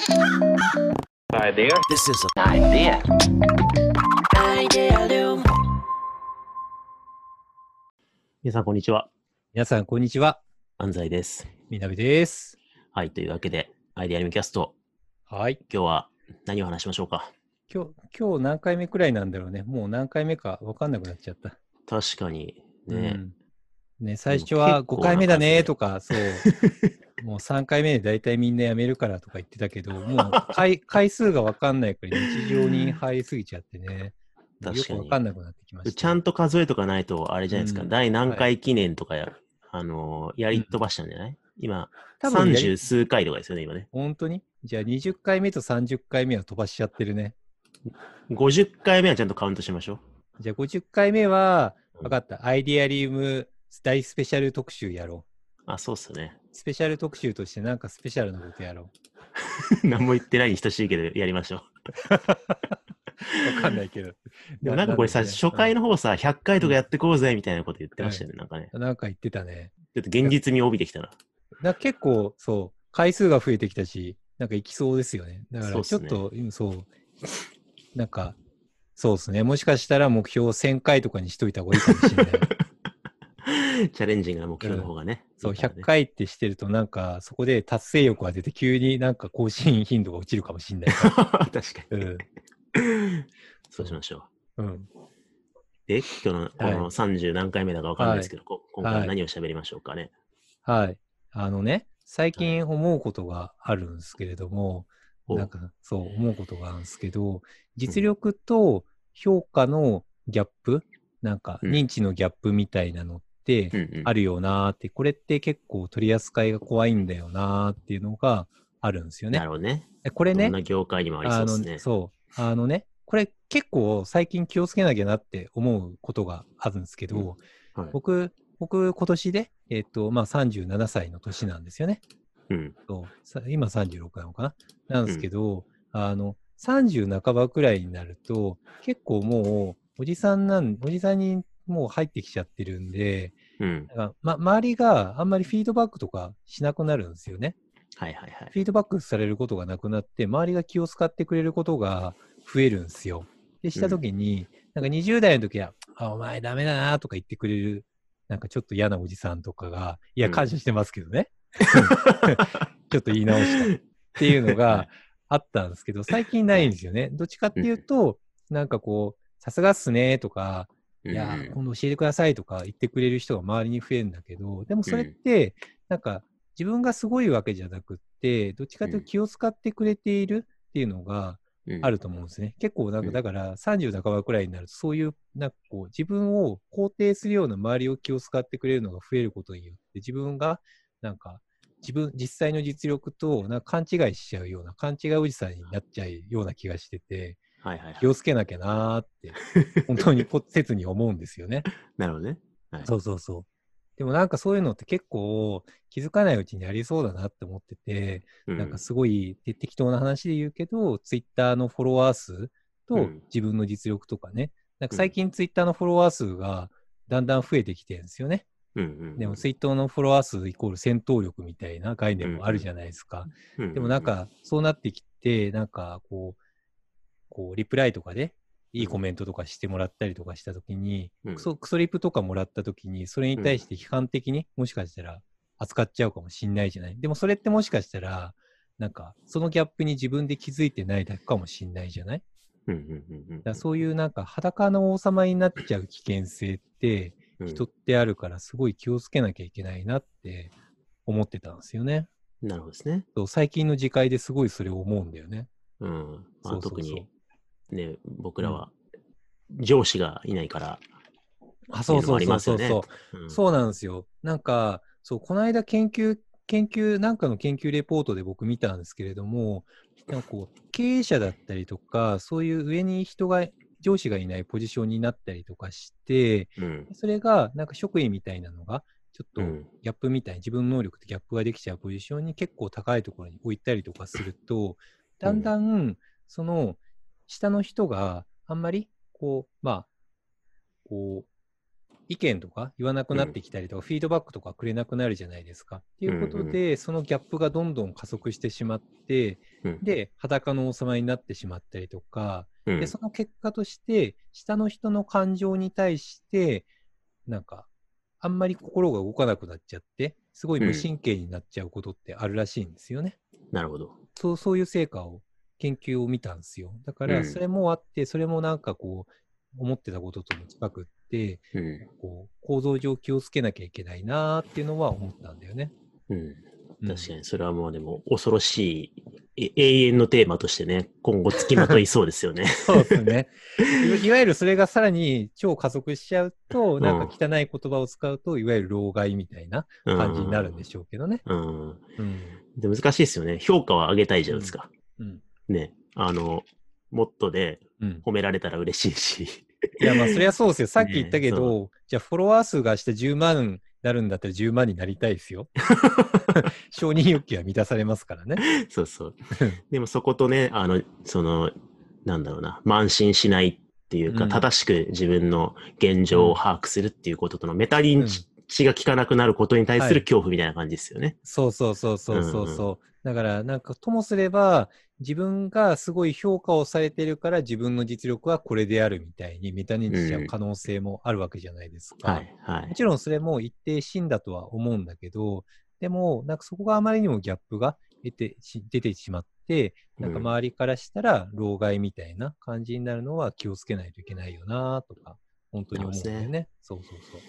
Idea. This is an idea. Idealum. 皆さん、こんにちは。皆さん、こんにちは。安西です。みなべです。はい、というわけで、アイデアリムキャスト、はい。今日は何を話しましょうか？今日、今日何回目くらいなんだろうね。もう何回目か分かんなくなっちゃった。確かに、ね、うんね、最初は5結構な回目だね数とか、そう。もう3回目で大体みんなやめるからとか言ってたけど、もう回 回数が分かんないから日常に入りすぎちゃってね。確かによく分かんなくなってきました。ちゃんと数えとかないと、あれじゃないですか、うん第何回記念とかや、あのーやり飛ばしたんじゃない、今、多分やり30数回とかですよね、今ね。本当に？じゃあ20回目と30回目は飛ばしちゃってるね。50回目はちゃんとカウントしましょじゃあ50回目は、うん分かった。アイデアリウム大スペシャル特集やろう。う。あ、そうっすね。スペシャル特集としてなんかスペシャルなことやろ 何も言ってないに等しいけど、やりましょう。わかんないけど。う。でもなんかこれさ、初回の、の方さ、100回とかやってこうぜみたいなこと言ってましたよね、なんかね。うんなんか言ってたね。ちょっと現実味を帯びてきたな。な結構、そう、回数が増えてきたし、なんかいきそうですよね。だからちょっと、うんそう、なんか、そうですね。もしかしたら目標1000回とかにしといた方がいいかもしれない。チャレンジングな目標の方がね。そう、いいからね100回ってしてると、なんかそこで達成欲が出て、急になんか更新頻度が落ちるかもしれないか 確かに。ら。そうしましょうん。うん。う。で、今日のこはいの30何回目だかわかんないですけど、こ今回ははい何を喋りましょうかね。はい。あのね、最近思うことがあるんですけれども、おなんかそう思うことがあるんですけど、実力と評価のギャップ、なんかうん認知のギャップみたいなのってうんうんあるよなーって、これって結構取り扱いが怖いんだよなーっていうのがあるんですよね。なるほどね。えこれねどん、な業界にもありそうですね。のそう、あのね、これ結構最近気をつけなきゃなって思うことがあるんですけど、はい僕、僕今年で、えっ、と、まあ37歳の年なんですよね。うん。そうさ今36なのかな？なんですけど、あの、30半ばくらいになると、結構もう、おじさんなん、おじさんにもう入ってきちゃってるんで、うん。かま、周りがあんまりフィードバックとかしなくなるんですよね。はいはいはい。フィードバックされることがなくなって、周りが気を使ってくれることが増えるんですよ。で、したときに、なんか20代の時は、あ、お前ダメだなとか言ってくれる、なんかちょっと嫌なおじさんとかが、いや、うん感謝してますけどね。ちょっと言い直したっていうのがあったんですけど、最近ないんですよね。どっちかっていうと、なんかこう、さすがっすねとか、いやうん、今度教えてくださいとか言ってくれる人が周りに増えるんだけど、でもそれって、なんか自分がすごいわけじゃなくって、どっちかというと気を使ってくれているっていうのがうん。あると思うんですね。結構なんかだから30半ばくらいになると、そういうなんかこう自分を肯定するような周りを気を使ってくれるのが増えることによって、自分がなんか自分、実際の実力となんか勘違いしちゃうような、勘違いおじさんになっちゃうような気がしてて、はいはいはい。気をつけなきゃなーって、本当にこ切に思うんですよね。なるほどね。はい。そうそうそう。でもなんかそういうのって結構気づかないうちにありそうだなって思ってて、うなんかすごいて適当な話で言うけど、ツイッターのフォロワー数とうん自分の実力とかね、なんかうん最近ツイッターのフォロワー数がだんだん増えてきてるんですよね。うんうん。でもツイッターのフォロワー数イコール戦闘力みたいな概念もあるじゃないですか。うん、でもなんかそうなってきて、なんかこう、こうリプライとかでいいコメントとかしてもらったりとかしたときに、うんクソ、クソリプとかもらったときに、それに対して批判的にもしかしたら扱っちゃうかもしんないじゃない？でもそれってもしかしたら、なんかそのギャップに自分で気づいてないだけかもしんないじゃない？だそういうなんか裸の王様になっちゃう危険性ってうん人ってあるからすごい気をつけなきゃいけないなって思ってたんですよね。なるほどですね。そう最近の次回ですごいそれを思うんだよね。うん。まあ、そうそうそう特に、ね、僕らは上司がいないから、あ、そうそうそうそうそう。うんそうなんですよ。なんか、そう、この間研究、研究、なんかの研究レポートで僕見たんですけれども、なんかこう、経営者だったりとか、そういう上に人が、上司がいないポジションになったりとかして、うん。それが、なんか職員みたいなのが、ちょっとうんギャップみたいに、自分の能力とギャップができちゃうポジションに結構高いところに置いたりとかすると、だんだん、その、下の人があんまり、こう、まあ、こう、意見とか言わなくなってきたりとか、フィードバックとかくれなくなるじゃないですか。っていうことで、そのギャップがどんどん加速してしまって、うんで、裸の王様になってしまったりとか、うんで、その結果として、下の人の感情に対して、なんか、あんまり心が動かなくなっちゃって、すごい無神経になっちゃうことってあるらしいんですよね。なるほど。そう、そういう成果を、研究を見たんですよ。だかうんら、それもあって、それもなんかこう、思ってたこととも近くって、うん。こう、構造上気をつけなきゃいけないなーっていうのは思ったんだよね。うん。うん確かに、それはもうでも、恐ろしい、え永遠のテーマとしてね、今後付きまといそうですよね。そうですね。いいわゆるそれがさらに超加速しちゃうと、なんか汚い言葉を使うと、いわゆる老害みたいな感じになるんでしょうけどね。うん。うん。で難しいですよね。評価は上げたいじゃないですか。うん。ね。あの、もっとでうん。褒められたら嬉しいし。いや、まあ、そりゃそうですよ。さっき言ったけねど、じゃあ、フォロワー数がして10万になるんだったら10万になりたいですよ。承認欲求は満たされますからね。そうそう。でもそことね、あの、その、なんだろうな、慢心しないっていうか、うん正しく自分の現状を把握するっていうこととのメタ認知が効かなくなることに対すはいる恐怖みたいな感じですよね。そうそうそうそうそうそう。だから、なんか、ともすれば、自分がすごい評価をされてるから自分の実力はこれであるみたいにメタ認知しちゃう可能性もあるわけじゃないですか。はい、はい。もちろんそれも一定シーンだとは思うんだけど、でも、なんかそこがあまりにもギャップが出てし出てしまって、なんかうん周りからしたら老害みたいな感じになるのは気をつけないといけないよなとか、本当に思うんだよね。そうそうそう。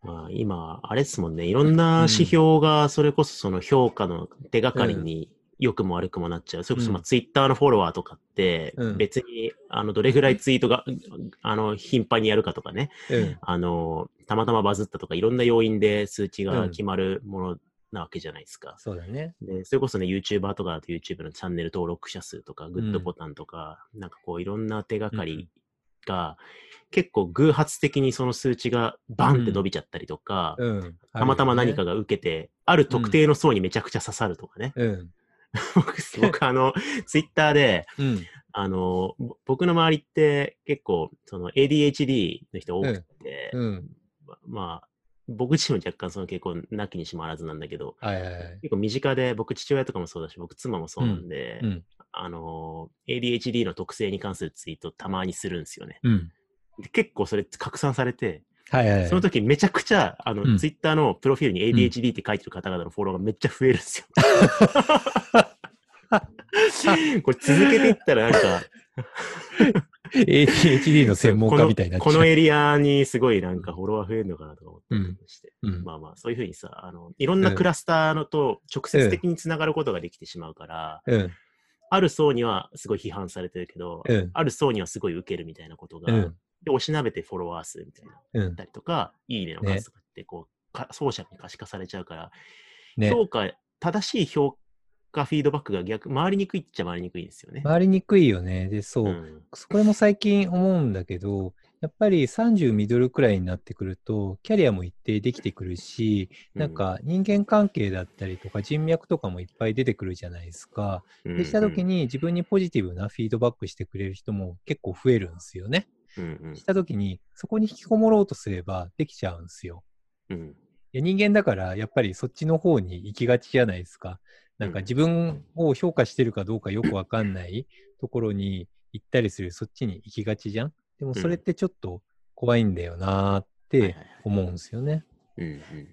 まあ、今、あれですもんね、いろんな指標がそれこそその評価の手がかりに良くも悪くもなっちゃう。それこそまあうんツイッターのフォロワーとかってうん別にあのどれぐらいツイートがあの頻繁にやるかとかね、うん。あの、たまたまバズったとかいろんな要因で数値うんが決まるものなわけじゃないですか。そうだね。で、それこそね、YouTuber とかだと YouTube のチャンネル登録者数とか、グッドボタンとか、なんかこういろんな手がかりが、結構偶発的にその数値がバンって伸びちゃったりとか、うん。たまたま何かが。が受けて、ある特定の層にめちゃくちゃ刺さるとかね。うん。僕、僕あの、ツイッターで、うん。あの、ぼ僕の周りって結構、その ADHD の人多くて、うん。ままあ、僕自身も若干その結構なきにしもあらずなんだけど、はいはいはい。結構身近で、僕父親とかもそうだし、僕妻もそうなんで、うん。あの、ADHD の特性に関するツイートたまにするんですよね。うん。で結構それ拡散されて、はいはいはい。その時めちゃくちゃ、あの、うんツイッターのプロフィールに ADHD って書いてる方々のフォローがめっちゃ増えるんですよ。これ続けていったらなんか、ADHD の専門家みたいにな。このこのエリアにすごいなんかフォロワー増えるのかなとか思ったりして、うんまあまあそういうふうにさ、あの、いろんなクラスターのと直接的につながることができてしまうから、うん。ある層にはすごい批判されてるけど、うんある層にはすごい受けるみたいなことが、うん。で、おしなべてフォロワー数みたいな、うんた。りとか、いいねの数とかって、こう、か奏者に可視化されちゃうから、ね。評価、正しい評価フィードバックが逆、回りにくいっちゃ回りにくいですよね。回りにくいよね。で、そう。んこれも最近思うんだけど、やっぱり30ミドルくらいになってくると、キャリアも一定できてくるし、なん、か人間関係だったりとか人脈とかもいっぱい出てくるじゃないですか。うんでした時、に自分にポジティブなフィードバックしてくれる人も結構増えるんですよね。うんうんした時にそこに引きこもろうとすればできちゃうんですよ。うんいや人間だからやっぱりそっちの方に行きがちじゃないですか。なんかうん自分を評価してるかどうかよくわかんないところに行ったりするそっちに行きがちじゃん。でもそれってちょっと怖いんだよなーって思うんですよね。うんうん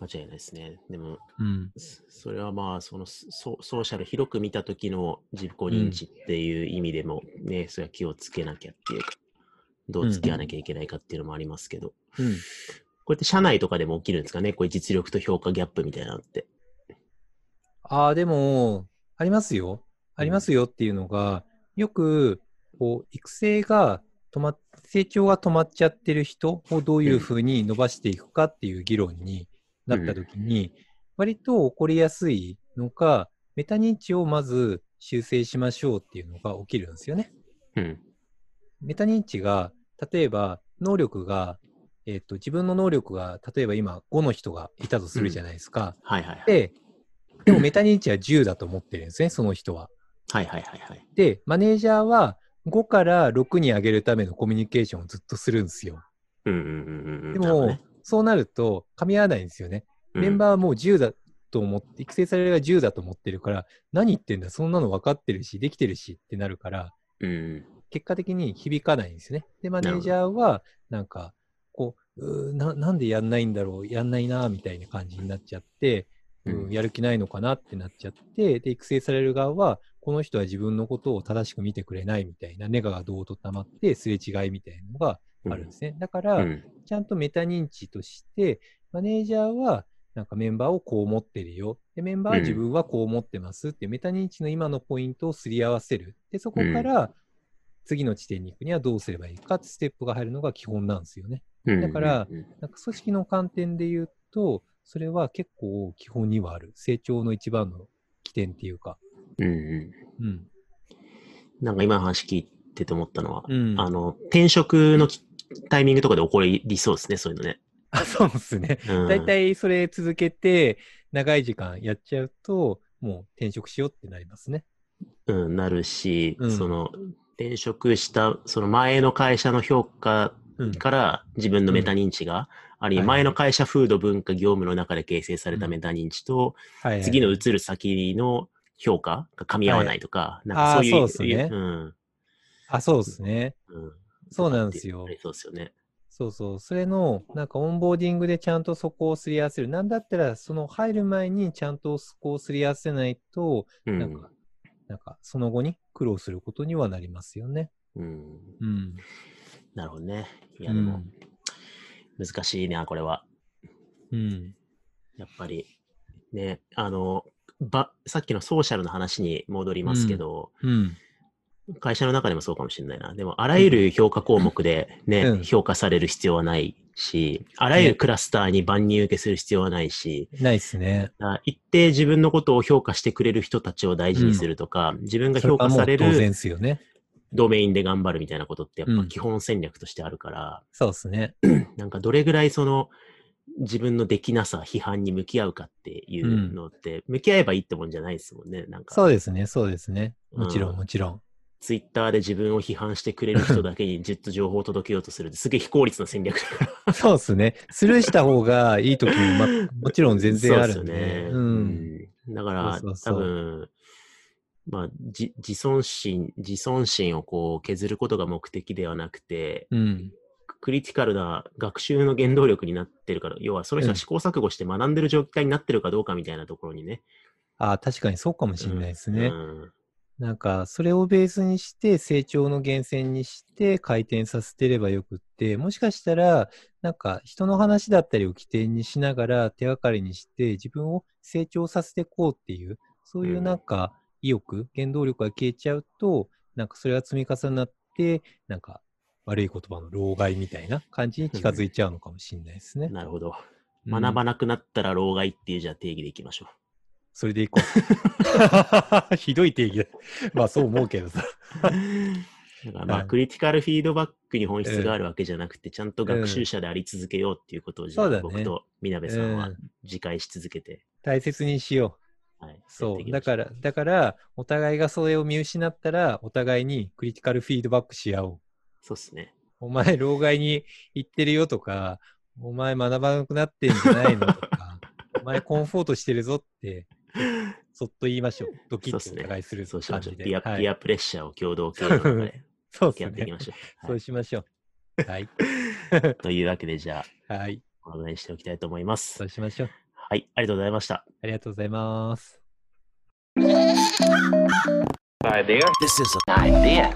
間違いないですね。でも、うん。そそれはまあ、そのソソーシャル広く見た時の自己認知っていう意味でもね、それは気をつけなきゃっていうか、どう付き合わなきゃいけないかっていうのもありますけど、うん。こうやって社内とかでも起きるんですかね？こういう実力と評価ギャップみたいなのって。ああ、でも、ありますよ。ありますよっていうのが、よく、こう、育成が止まっ、成長が止まっちゃってる人をどういうふうに伸ばしていくかっていう議論になったときに、割と起こりやすいのが、メタ認知をまず修正しましょうっていうのが起きるんですよね。うん。メタ認知が、例えば、能力が、えっ、と、自分の能力が、例えば今5の人がいたとするじゃないですか。はいはいはい。で、でもメタ認知は10だと思ってるんですね、その人は。はいはいはいはい。で、マネージャーは5から6に上げるためのコミュニケーションをずっとするんですよ。うんうんうんうん。でも、ねそうなると噛み合わないんですよね。うんメンバーはもう10だ、と思って、育成されるが10だと思ってるから、何言ってんだ、そんなの分かってるし、できてるしってなるから、うん。結果的に響かないんですね。で、マネージャーは、なんか、こう、な、なんでやんないんだろう、やんないな、みたいな感じになっちゃって、うんうんやる気ないのかなってなっちゃって、で、育成される側は、この人は自分のことを正しく見てくれないみたいな、ネガがどうと溜まって、すれ違いみたいなのがあるんですね。だから、うん。ちゃんとメタ認知として、マネージャーは、なんかメンバーをこう思ってるよ。で、メンバーは自分はこう思ってますっていうメタ認知の今のポイントをすり合わせる。で、そこから次の地点に行くにはどうすればいいかってステップが入るのが基本なんですよね。うんだからうんなんか組織の観点で言うと、それは結構基本にはある。成長の一番の起点っていうか。うんううん。ん。なんか今の話聞いてて思ったのは、うん。あの、転職のきタイミングとかで起こりそうですね、そういうのね。あ、そうですね。うん大体それ続けて、長い時間やっちゃうと、もう転職しようってなりますね。うん、なるし、うんその、転職した、その前の会社の評価うん。から自分のメタ認知が、あるいは前の会社風土文化業務の中で形成されたうんメタ認知と、はいはい次の移る先の評価が噛み合わないとか、なんかそういう、そうっすねうん。あ、そうですね。うん。そうなんですよそうですよね。そうそう。それの、なんかオンボーディングでちゃんとそこをすり合わせる。なんだったら、その入る前にちゃんとそこをすり合わせないと、うん。なんか、なんかその後に苦労することにはなりますよね。うん。うん。なるほどね。いや、でも、うん難しいな、これは。うん。やっぱり、ね、あの、ば、さっきのソーシャルの話に戻りますけど、うん。会社の中でもそうかもしれないな。でも、あらゆる評価項目でね、うん評価される必要はないし、あらゆるクラスターに万人受けする必要はないし、ないっすね。あ一定自分のことを評価してくれる人たちを大事にするとか、自分が評価されるですよね。ドメインで頑張るみたいなことってやっうんぱ基本戦略としてあるから、そうですね。なんかどれぐらいその自分のできなさ、批判に向き合うかっていうのって、向き合えばいいってもんじゃないですもんね。なんか、そうですね。そうですね。もちろうんん、もちろん。ツイッターで自分を批判してくれる人だけにじっと情報を届けようとするすげえ非効率な戦略だから。そうですね。スルーした方がいい時も、ま、もちろん全然あるんで。そうですよね。う。うんん。だから、そうそうそう多分、まあ、じ自尊心、自尊心をこう削ることが目的ではなくて、うん。クリティカルな学習の原動力になってるから、要はその人は試行錯誤して学んでる状態になってるかどうかみたいなところにね。ああ、確かにそうかもしれないですね。うんなんか、それをベースにして、成長の源泉にして、回転させてればよくって、もしかしたら、なんか、人の話だったりを起点にしながら、手がかりにして、自分を成長させていこうっていう、そういうなんか、意欲、原動力が消えちゃうと、なんか、それが積み重なって、なんか、悪い言葉の老害みたいな感じに近づいちゃうのかもしれないですね。なるほど。うん学ばなくなったら老害っていうじゃあ定義でいきましょそれでいこう。ひどい定義だ。まあ、そう思うけどさ。う。だからまあ、うんクリティカルフィードバックに本質があるわけじゃなくて、ちゃんと学習者であり続けようっていうことを、僕とみなべさんはうん自戒し続けて、大切にしよう。はい。そう。だら。から、だから、お互いがそれを見失ったら、お互いにクリティカルフィードバックし合おう。そうっすね。お前、老害に行ってるよとか、お前、学ばなくなってんじゃないのとか、お前、コンフォートしてるぞって、そっと言いましょう。ドキッとおそうっすね互いするそうしましょう。感じで。ピア、はいピアプレッシャーを共同経営の中でやっていきま。しょう。そはいうしましょう。はい。というわけで、じゃあ、はい。このぐらいにしておきたいと思いますそ。うしましょう。はい。ありがとうございました。ありがとうございます。This is an idea.